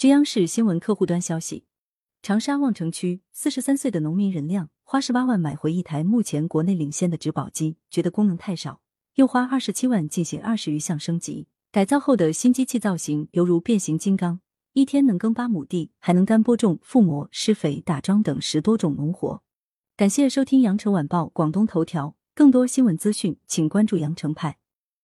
据央视新闻客户端消息，长沙望城区四十三岁的农民任亮花十八万买回一台目前国内领先的植保机，觉得功能太少，又花二十七万进行二十余项升级。改造后的新机器造型犹如变形金刚，一天能耕八亩地，还能干播种、覆膜、施肥、打桩等十多种农活。感谢收听羊城晚报广东头条，更多新闻资讯，请关注羊城派。